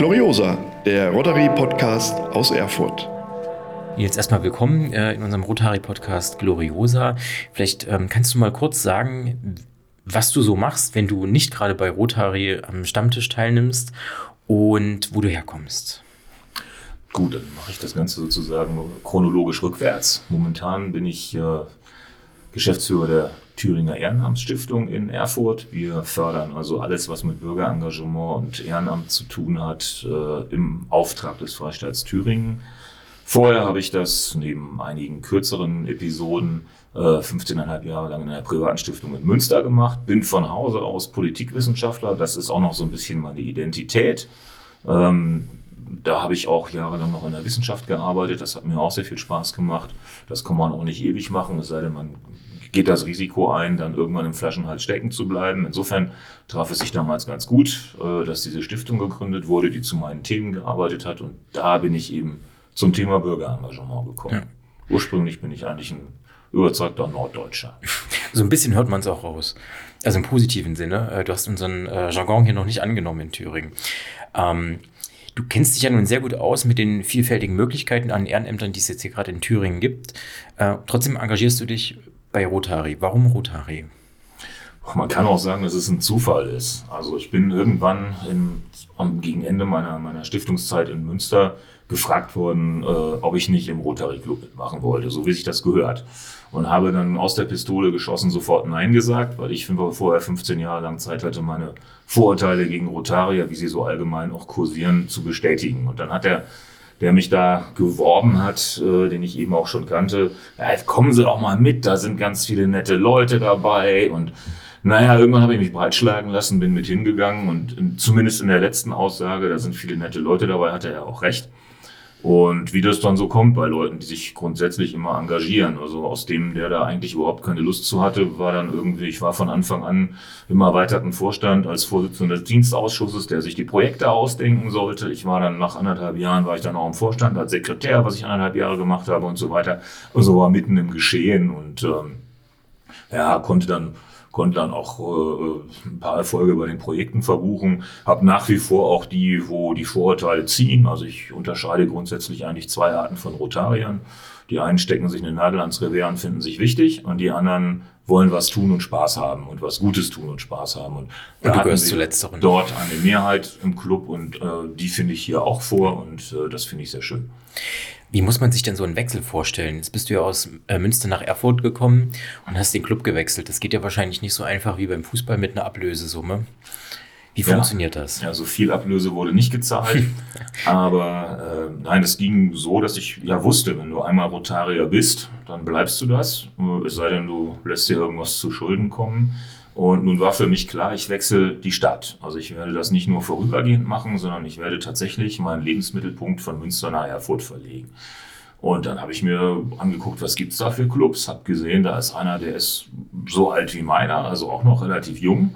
Gloriosa, der Rotary-Podcast aus Erfurt. Jetzt erstmal willkommen äh, in unserem Rotary-Podcast Gloriosa. Vielleicht ähm, kannst du mal kurz sagen, was du so machst, wenn du nicht gerade bei Rotary am Stammtisch teilnimmst und wo du herkommst. Gut, dann mache ich das Ganze sozusagen chronologisch rückwärts. Momentan bin ich äh, Geschäftsführer der Thüringer Ehrenamtsstiftung in Erfurt. Wir fördern also alles, was mit Bürgerengagement und Ehrenamt zu tun hat, äh, im Auftrag des Freistaats Thüringen. Vorher habe ich das neben einigen kürzeren Episoden äh, 15,5 Jahre lang in einer privaten Stiftung in Münster gemacht. Bin von Hause aus Politikwissenschaftler. Das ist auch noch so ein bisschen meine Identität. Ähm, da habe ich auch jahrelang noch in der Wissenschaft gearbeitet. Das hat mir auch sehr viel Spaß gemacht. Das kann man auch nicht ewig machen, es sei denn, man geht das Risiko ein, dann irgendwann im Flaschenhals stecken zu bleiben. Insofern traf es sich damals ganz gut, äh, dass diese Stiftung gegründet wurde, die zu meinen Themen gearbeitet hat. Und da bin ich eben zum Thema Bürgerengagement gekommen. Ja. Ursprünglich bin ich eigentlich ein überzeugter Norddeutscher. So ein bisschen hört man es auch raus. Also im positiven Sinne. Äh, du hast unseren äh, Jargon hier noch nicht angenommen in Thüringen. Ähm, Du kennst dich ja nun sehr gut aus mit den vielfältigen Möglichkeiten an Ehrenämtern, die es jetzt hier gerade in Thüringen gibt. Äh, trotzdem engagierst du dich bei Rotary. Warum Rotary? Man kann auch sagen, dass es ein Zufall ist. Also ich bin irgendwann in, am, gegen Ende meiner, meiner Stiftungszeit in Münster gefragt worden, äh, ob ich nicht im Rotary Club mitmachen wollte, so wie sich das gehört. Und habe dann aus der Pistole geschossen sofort Nein gesagt, weil ich vorher 15 Jahre lang Zeit hatte, meine Vorurteile gegen Rotarier, wie sie so allgemein auch kursieren, zu bestätigen. Und dann hat der der mich da geworben hat, äh, den ich eben auch schon kannte, ja, jetzt kommen Sie doch mal mit, da sind ganz viele nette Leute dabei und naja, irgendwann habe ich mich breitschlagen lassen, bin mit hingegangen und zumindest in der letzten Aussage, da sind viele nette Leute dabei, hatte er auch recht. Und wie das dann so kommt bei Leuten, die sich grundsätzlich immer engagieren. Also aus dem, der da eigentlich überhaupt keine Lust zu hatte, war dann irgendwie, ich war von Anfang an im erweiterten Vorstand als Vorsitzender des Dienstausschusses, der sich die Projekte ausdenken sollte. Ich war dann nach anderthalb Jahren, war ich dann auch im Vorstand als Sekretär, was ich anderthalb Jahre gemacht habe und so weiter. Also war mitten im Geschehen und ähm, ja, konnte dann konnte dann auch äh, ein paar Erfolge bei den Projekten verbuchen, habe nach wie vor auch die, wo die Vorurteile ziehen. Also ich unterscheide grundsätzlich eigentlich zwei Arten von Rotariern. Die einen stecken sich eine Nadel ans Revier und finden sich wichtig und die anderen wollen was tun und Spaß haben und was Gutes tun und Spaß haben. Und, und du gehörst zuletzt dort eine Mehrheit im Club und äh, die finde ich hier auch vor und äh, das finde ich sehr schön. Wie muss man sich denn so einen Wechsel vorstellen? Jetzt bist du ja aus äh, Münster nach Erfurt gekommen und hast den Club gewechselt. Das geht ja wahrscheinlich nicht so einfach wie beim Fußball mit einer Ablösesumme. Wie ja. funktioniert das? Ja, so viel Ablöse wurde nicht gezahlt. aber äh, nein, es ging so, dass ich ja wusste, wenn du einmal Rotarier bist, dann bleibst du das. Es sei denn, du lässt dir irgendwas zu Schulden kommen. Und nun war für mich klar, ich wechsle die Stadt. Also ich werde das nicht nur vorübergehend machen, sondern ich werde tatsächlich meinen Lebensmittelpunkt von Münster nach Erfurt verlegen. Und dann habe ich mir angeguckt, was gibt's da für Clubs, habe gesehen, da ist einer, der ist so alt wie meiner, also auch noch relativ jung.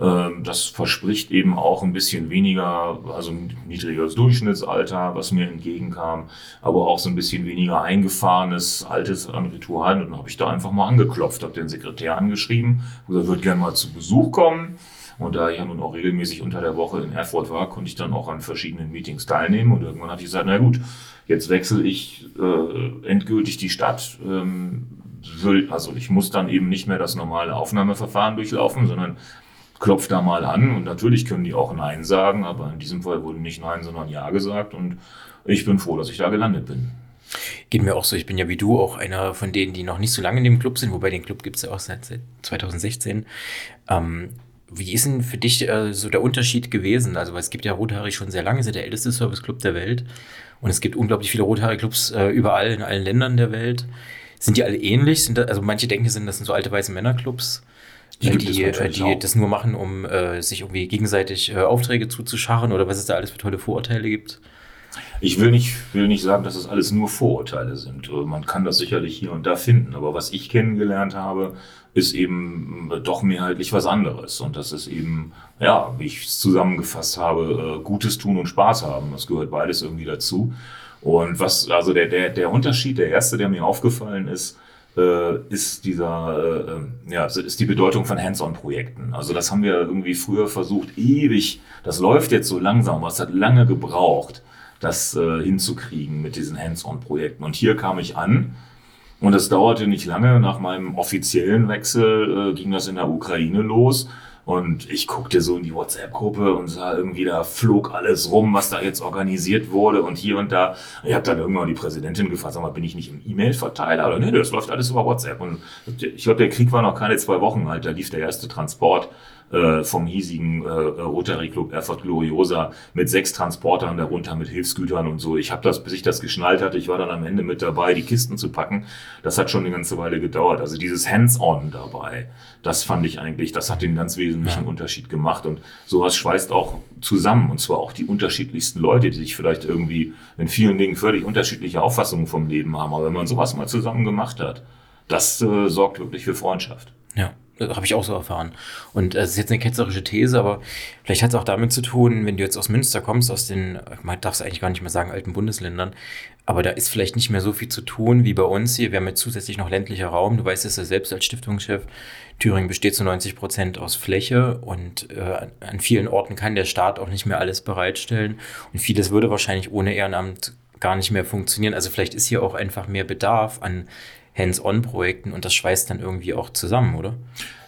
Ähm, das verspricht eben auch ein bisschen weniger, also ein niedrigeres Durchschnittsalter, was mir entgegenkam, aber auch so ein bisschen weniger eingefahrenes, altes an Ritualen. Und dann habe ich da einfach mal angeklopft, habe den Sekretär angeschrieben, gesagt, würde gerne mal zu Besuch kommen. Und da ich ja nun auch regelmäßig unter der Woche in Erfurt war, konnte ich dann auch an verschiedenen Meetings teilnehmen. Und irgendwann hatte ich gesagt, na gut, jetzt wechsle ich äh, endgültig die Stadt. Ähm, also ich muss dann eben nicht mehr das normale Aufnahmeverfahren durchlaufen, sondern klopf da mal an und natürlich können die auch Nein sagen, aber in diesem Fall wurde nicht Nein, sondern Ja gesagt und ich bin froh, dass ich da gelandet bin. Geht mir auch so. Ich bin ja wie du auch einer von denen, die noch nicht so lange in dem Club sind, wobei den Club gibt es ja auch seit, seit 2016. Ähm, wie ist denn für dich äh, so der Unterschied gewesen? Also, es gibt ja Rotary schon sehr lange, ist ja der älteste Service-Club der Welt. Und es gibt unglaublich viele Rotary-Clubs äh, überall in allen Ländern der Welt. Sind die alle ähnlich? Da, also manche denken, sind das sind so alte weiße Männerclubs. Die, die, äh, die das nur machen, um äh, sich irgendwie gegenseitig äh, Aufträge zuzuscharren oder was es da alles für tolle Vorurteile gibt? Ich will nicht, will nicht sagen, dass es das alles nur Vorurteile sind. Äh, man kann das sicherlich hier und da finden. Aber was ich kennengelernt habe, ist eben äh, doch mehrheitlich was anderes. Und das ist eben, ja, wie ich es zusammengefasst habe, Gutes tun und Spaß haben. Das gehört beides irgendwie dazu. Und was, also der, der, der Unterschied, der erste, der mir aufgefallen ist, äh, ist dieser, äh, ja, ist die Bedeutung von Hands-on-Projekten. Also das haben wir irgendwie früher versucht, ewig, das läuft jetzt so langsam, aber es hat lange gebraucht, das äh, hinzukriegen mit diesen Hands-on-Projekten. Und hier kam ich an und es dauerte nicht lange, nach meinem offiziellen Wechsel äh, ging das in der Ukraine los. Und ich guckte so in die WhatsApp-Gruppe und sah irgendwie, da flog alles rum, was da jetzt organisiert wurde und hier und da. Ich habe dann irgendwann die Präsidentin gefragt, sag mal, bin ich nicht im E-Mail-Verteiler? Oder nee, das läuft alles über WhatsApp. Und ich glaube, der Krieg war noch keine zwei Wochen alt, da lief der erste Transport äh, vom hiesigen äh, Rotary Club Erfurt Gloriosa mit sechs Transportern darunter mit Hilfsgütern und so. Ich habe das, bis ich das geschnallt hatte, ich war dann am Ende mit dabei, die Kisten zu packen. Das hat schon eine ganze Weile gedauert. Also dieses Hands-on dabei, das fand ich eigentlich, das hat den ganz wesentlichen ja. Unterschied gemacht. Und sowas schweißt auch zusammen. Und zwar auch die unterschiedlichsten Leute, die sich vielleicht irgendwie in vielen Dingen völlig unterschiedliche Auffassungen vom Leben haben. Aber wenn man sowas mal zusammen gemacht hat, das äh, sorgt wirklich für Freundschaft. Ja. Habe ich auch so erfahren. Und es ist jetzt eine ketzerische These, aber vielleicht hat es auch damit zu tun, wenn du jetzt aus Münster kommst, aus den, man darf es eigentlich gar nicht mehr sagen, alten Bundesländern, aber da ist vielleicht nicht mehr so viel zu tun wie bei uns hier. Wir haben jetzt zusätzlich noch ländlicher Raum. Du weißt es ja selbst als Stiftungschef. Thüringen besteht zu 90 Prozent aus Fläche und äh, an vielen Orten kann der Staat auch nicht mehr alles bereitstellen. Und vieles würde wahrscheinlich ohne Ehrenamt gar nicht mehr funktionieren. Also vielleicht ist hier auch einfach mehr Bedarf an Hands-on-Projekten und das schweißt dann irgendwie auch zusammen, oder?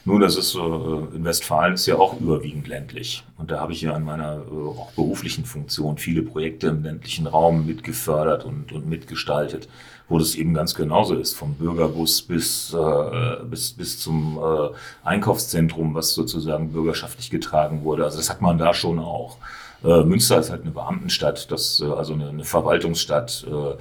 Nun, das ist so, äh, in Westfalen ist ja auch überwiegend ländlich. Und da habe ich ja an meiner äh, auch beruflichen Funktion viele Projekte im ländlichen Raum mitgefördert und, und mitgestaltet, wo das eben ganz genauso ist, vom Bürgerbus bis, äh, bis, bis zum äh, Einkaufszentrum, was sozusagen bürgerschaftlich getragen wurde. Also das hat man da schon auch. Äh, Münster ist halt eine Beamtenstadt, das, äh, also eine, eine Verwaltungsstadt. Äh,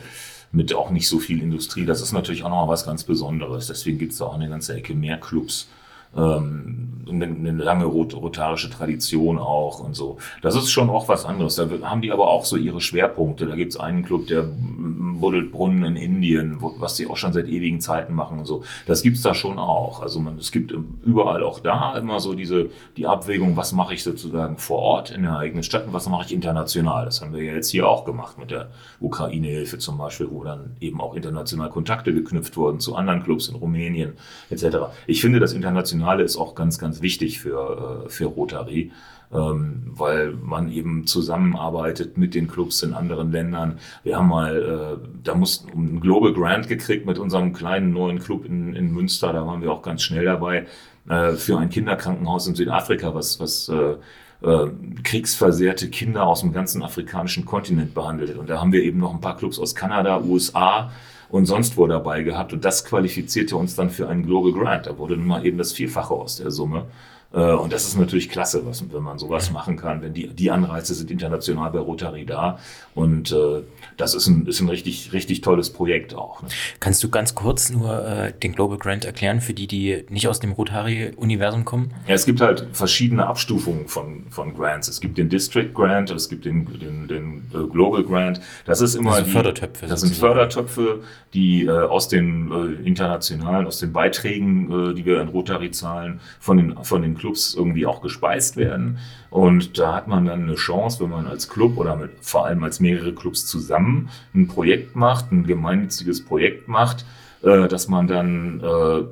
mit auch nicht so viel Industrie. Das ist natürlich auch noch mal was ganz Besonderes. Deswegen gibt es da auch eine ganze Ecke mehr Clubs ähm, eine, eine lange rot rotarische Tradition auch und so. Das ist schon auch was anderes. Da haben die aber auch so ihre Schwerpunkte. Da gibt es einen Club, der buddelt Brunnen in Indien, wo, was die auch schon seit ewigen Zeiten machen und so. Das gibt's da schon auch. Also man, es gibt überall auch da immer so diese die Abwägung, was mache ich sozusagen vor Ort in der eigenen Stadt und was mache ich international. Das haben wir ja jetzt hier auch gemacht mit der Ukraine-Hilfe zum Beispiel, wo dann eben auch international Kontakte geknüpft wurden zu anderen Clubs in Rumänien etc. Ich finde das international Internationale ist auch ganz, ganz wichtig für, äh, für Rotary, ähm, weil man eben zusammenarbeitet mit den Clubs in anderen Ländern. Wir haben mal, äh, da mussten einen Global Grant gekriegt mit unserem kleinen neuen Club in, in Münster, da waren wir auch ganz schnell dabei, äh, für ein Kinderkrankenhaus in Südafrika, was, was kriegsversehrte Kinder aus dem ganzen afrikanischen Kontinent behandelt. Und da haben wir eben noch ein paar Clubs aus Kanada, USA, und sonst wo dabei gehabt. Und das qualifizierte uns dann für einen Global Grant. Da wurde nun mal eben das Vierfache aus der Summe. Äh, und das ist natürlich klasse, was, wenn man sowas machen kann, wenn die, die Anreize sind international bei Rotary da. Und äh, das ist ein, ist ein richtig, richtig tolles Projekt auch. Ne? Kannst du ganz kurz nur äh, den Global Grant erklären für die, die nicht aus dem Rotary-Universum kommen? Ja, es gibt halt verschiedene Abstufungen von, von Grants. Es gibt den District Grant, es gibt den, den, den äh, Global Grant. Das ist immer das sind die, Fördertöpfe. Das sind Fördertöpfe, die äh, aus den äh, internationalen, aus den Beiträgen, äh, die wir in Rotary zahlen, von den, von den Clubs irgendwie auch gespeist werden. Und da hat man dann eine Chance, wenn man als Club oder mit, vor allem als mehrere Clubs zusammen ein Projekt macht, ein gemeinnütziges Projekt macht, äh, dass man dann äh,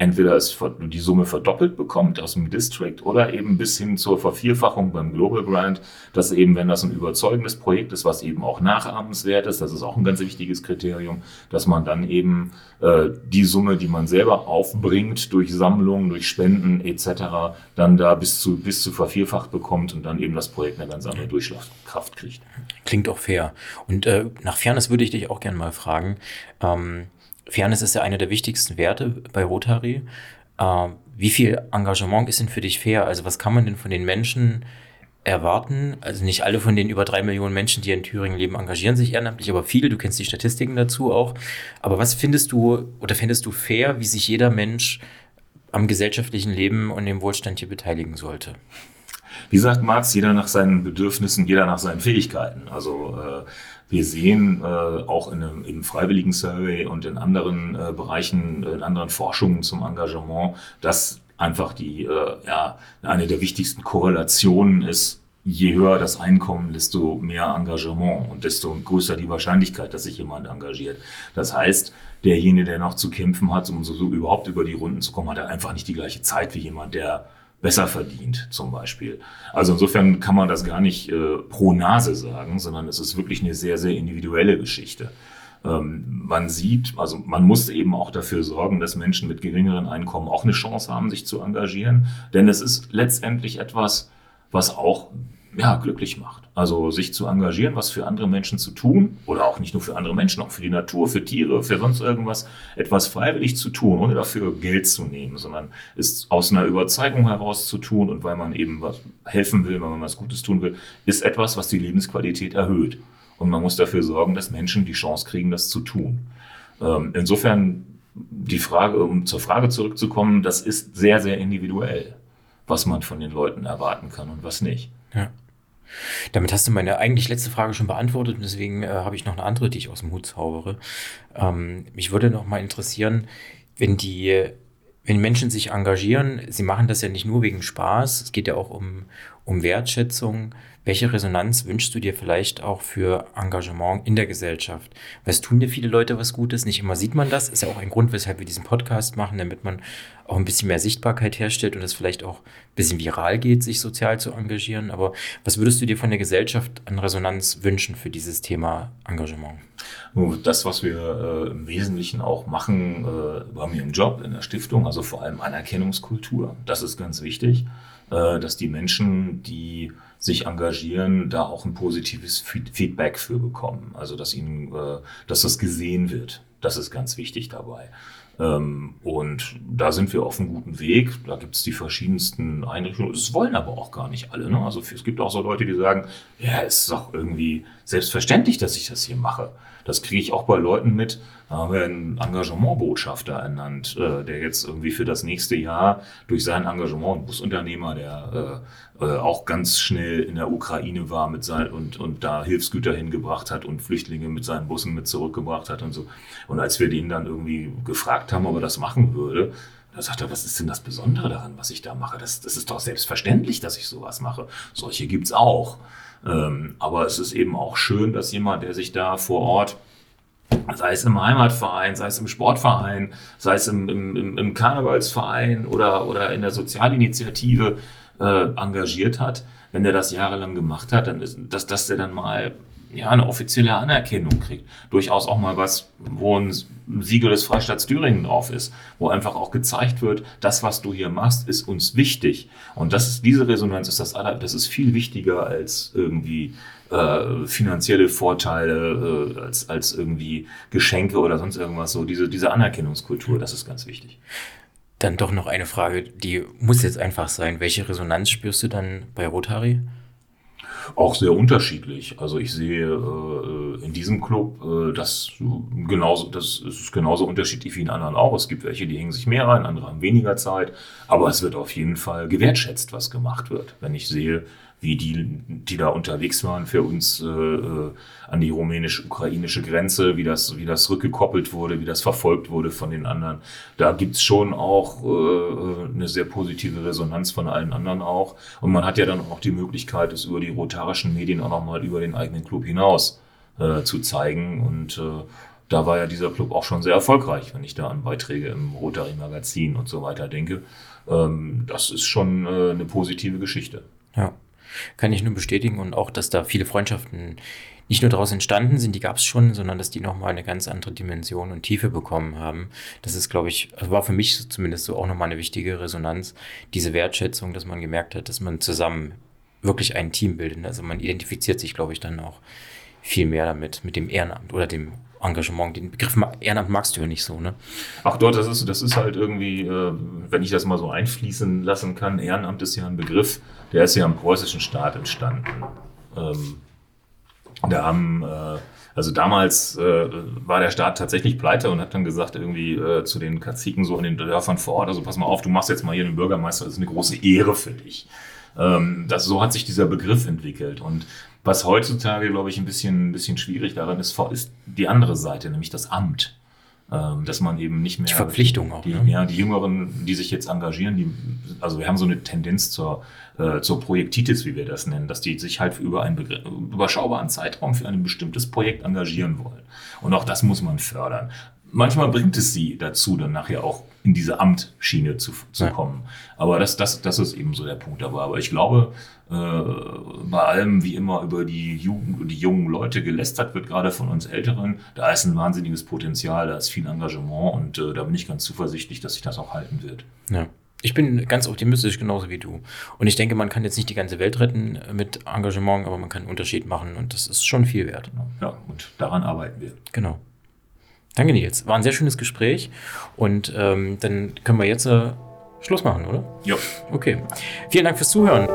entweder es die Summe verdoppelt bekommt aus dem District oder eben bis hin zur Vervierfachung beim Global Grant, dass eben, wenn das ein überzeugendes Projekt ist, was eben auch nachahmenswert ist, das ist auch ein ganz wichtiges Kriterium, dass man dann eben äh, die Summe, die man selber aufbringt durch Sammlungen, durch Spenden etc., dann da bis zu, bis zu vervierfacht bekommt und dann eben das Projekt eine ganz andere Durchschlagskraft kriegt. Klingt auch fair. Und äh, nach Fairness würde ich dich auch gerne mal fragen. Ähm, Fairness ist ja einer der wichtigsten Werte bei Rotary. Äh, wie viel Engagement ist denn für dich fair? Also was kann man denn von den Menschen erwarten? Also nicht alle von den über drei Millionen Menschen, die in Thüringen leben, engagieren sich ehrenamtlich, aber viele, du kennst die Statistiken dazu auch. Aber was findest du oder findest du fair, wie sich jeder Mensch am gesellschaftlichen Leben und dem Wohlstand hier beteiligen sollte? Wie sagt Marx, jeder nach seinen Bedürfnissen, jeder nach seinen Fähigkeiten. Also äh, wir sehen äh, auch in einem, im freiwilligen Survey und in anderen äh, Bereichen, äh, in anderen Forschungen zum Engagement, dass einfach die äh, ja eine der wichtigsten Korrelationen ist je höher das Einkommen, desto mehr Engagement und desto größer die Wahrscheinlichkeit, dass sich jemand engagiert. Das heißt, derjenige, der noch zu kämpfen hat, um so, so überhaupt über die Runden zu kommen, hat er einfach nicht die gleiche Zeit wie jemand, der besser verdient, zum Beispiel. Also insofern kann man das gar nicht äh, pro Nase sagen, sondern es ist wirklich eine sehr, sehr individuelle Geschichte. Ähm, man sieht, also man muss eben auch dafür sorgen, dass Menschen mit geringeren Einkommen auch eine Chance haben, sich zu engagieren. Denn es ist letztendlich etwas, was auch ja, glücklich macht. Also sich zu engagieren, was für andere Menschen zu tun oder auch nicht nur für andere Menschen, auch für die Natur, für Tiere, für sonst irgendwas, etwas freiwillig zu tun, ohne dafür Geld zu nehmen, sondern es aus einer Überzeugung heraus zu tun und weil man eben was helfen will, weil man was Gutes tun will, ist etwas, was die Lebensqualität erhöht. Und man muss dafür sorgen, dass Menschen die Chance kriegen, das zu tun. Ähm, insofern die Frage, um zur Frage zurückzukommen, das ist sehr, sehr individuell, was man von den Leuten erwarten kann und was nicht. Ja. Damit hast du meine eigentlich letzte Frage schon beantwortet und deswegen äh, habe ich noch eine andere, die ich aus dem Hut zaubere. Ähm, mich würde noch mal interessieren, wenn die, wenn Menschen sich engagieren, sie machen das ja nicht nur wegen Spaß, es geht ja auch um, um Wertschätzung. Welche Resonanz wünschst du dir vielleicht auch für Engagement in der Gesellschaft? Was tun dir viele Leute was Gutes? Nicht immer sieht man das. Ist ja auch ein Grund, weshalb wir diesen Podcast machen, damit man auch ein bisschen mehr Sichtbarkeit herstellt und es vielleicht auch ein bisschen viral geht, sich sozial zu engagieren. Aber was würdest du dir von der Gesellschaft an Resonanz wünschen für dieses Thema Engagement? Das, was wir äh, im Wesentlichen auch machen äh, bei mir im Job, in der Stiftung, also vor allem Anerkennungskultur, das ist ganz wichtig, dass die Menschen, die sich engagieren, da auch ein positives Feedback für bekommen. Also dass ihnen, äh, dass das gesehen wird. Das ist ganz wichtig dabei. Ähm, und da sind wir auf einem guten Weg. Da gibt es die verschiedensten Einrichtungen. Das wollen aber auch gar nicht alle. Ne? Also es gibt auch so Leute, die sagen, ja, es ist doch irgendwie selbstverständlich, dass ich das hier mache. Das kriege ich auch bei Leuten mit. Da haben wir einen Engagementbotschafter ernannt, äh, der jetzt irgendwie für das nächste Jahr durch sein Engagement, ein Busunternehmer, der äh, auch ganz schnell in der Ukraine war mit sein, und, und da Hilfsgüter hingebracht hat und Flüchtlinge mit seinen Bussen mit zurückgebracht hat und so. Und als wir den dann irgendwie gefragt haben, ob er das machen würde, da sagt er, was ist denn das Besondere daran, was ich da mache? Das, das ist doch selbstverständlich, dass ich sowas mache. Solche gibt's auch. Ähm, aber es ist eben auch schön, dass jemand, der sich da vor Ort sei es im Heimatverein, sei es im Sportverein, sei es im, im, im Karnevalsverein oder, oder in der Sozialinitiative äh, engagiert hat, wenn der das jahrelang gemacht hat, dann ist, dass, dass der dann mal ja, eine offizielle Anerkennung kriegt. Durchaus auch mal was, wo ein Siegel des Freistaats Thüringen drauf ist, wo einfach auch gezeigt wird, das, was du hier machst, ist uns wichtig. Und das ist, diese Resonanz ist das aller, das ist viel wichtiger als irgendwie äh, finanzielle Vorteile, äh, als, als irgendwie Geschenke oder sonst irgendwas. So diese, diese Anerkennungskultur, das ist ganz wichtig. Dann doch noch eine Frage, die muss jetzt einfach sein. Welche Resonanz spürst du dann bei Rotary? Auch sehr unterschiedlich. Also ich sehe äh, in diesem Club äh, das genauso, das ist genauso unterschiedlich wie in anderen auch. Es gibt welche, die hängen sich mehr rein, andere haben weniger Zeit. Aber es wird auf jeden Fall gewertschätzt, was gemacht wird. Wenn ich sehe, wie die, die da unterwegs waren für uns äh, äh, an die rumänisch-ukrainische Grenze, wie das, wie das rückgekoppelt wurde, wie das verfolgt wurde von den anderen. Da gibt's schon auch äh, eine sehr positive Resonanz von allen anderen auch. Und man hat ja dann auch die Möglichkeit, es über die rotarischen Medien auch nochmal über den eigenen Club hinaus äh, zu zeigen. Und äh, da war ja dieser Club auch schon sehr erfolgreich, wenn ich da an Beiträge im Rotary Magazin und so weiter denke. Ähm, das ist schon äh, eine positive Geschichte. Ja. Kann ich nur bestätigen und auch, dass da viele Freundschaften nicht nur daraus entstanden sind, die gab es schon, sondern dass die nochmal eine ganz andere Dimension und Tiefe bekommen haben. Das ist, glaube ich, also war für mich zumindest so auch nochmal eine wichtige Resonanz, diese Wertschätzung, dass man gemerkt hat, dass man zusammen wirklich ein Team bildet. Also man identifiziert sich, glaube ich, dann auch viel mehr damit, mit dem Ehrenamt oder dem Engagement. Den Begriff Ehrenamt magst du ja nicht so, ne? Ach dort, das ist, das ist halt irgendwie, äh, wenn ich das mal so einfließen lassen kann, Ehrenamt ist ja ein Begriff, der ist ja im preußischen Staat entstanden. Ähm, da haben, äh, also damals äh, war der Staat tatsächlich pleite und hat dann gesagt, irgendwie äh, zu den Kaziken so in den Dörfern vor Ort, also pass mal auf, du machst jetzt mal hier den Bürgermeister, das ist eine große Ehre für dich. Ähm, das, so hat sich dieser Begriff entwickelt. Und was heutzutage, glaube ich, ein bisschen, ein bisschen schwierig daran ist, ist die andere Seite, nämlich das Amt. Ähm, dass man eben nicht mehr. Die Verpflichtung auch. Die, ne? Ja, die Jüngeren, die sich jetzt engagieren, die, also wir haben so eine Tendenz zur, äh, zur Projektitis, wie wir das nennen, dass die sich halt über einen begr- überschaubaren Zeitraum für ein bestimmtes Projekt engagieren wollen. Und auch das muss man fördern. Manchmal bringt es sie dazu, dann nachher auch in diese Amtschiene zu, zu Ja. kommen. Aber das, das, das ist eben so der Punkt dabei. Aber ich glaube, äh, bei allem, wie immer über die, Jugend, die jungen Leute gelästert wird, gerade von uns Älteren, da ist ein wahnsinniges Potenzial, da ist viel Engagement und äh, da bin ich ganz zuversichtlich, dass sich das auch halten wird. Ja. Ich bin ganz optimistisch, genauso wie du. Und ich denke, man kann jetzt nicht die ganze Welt retten mit Engagement, aber man kann einen Unterschied machen und das ist schon viel wert. Ja, und daran arbeiten wir. Genau. Danke, Nils. War ein sehr schönes Gespräch und ähm, dann können wir jetzt äh, Schluss machen, oder? Ja. Okay. Vielen Dank fürs Zuhören.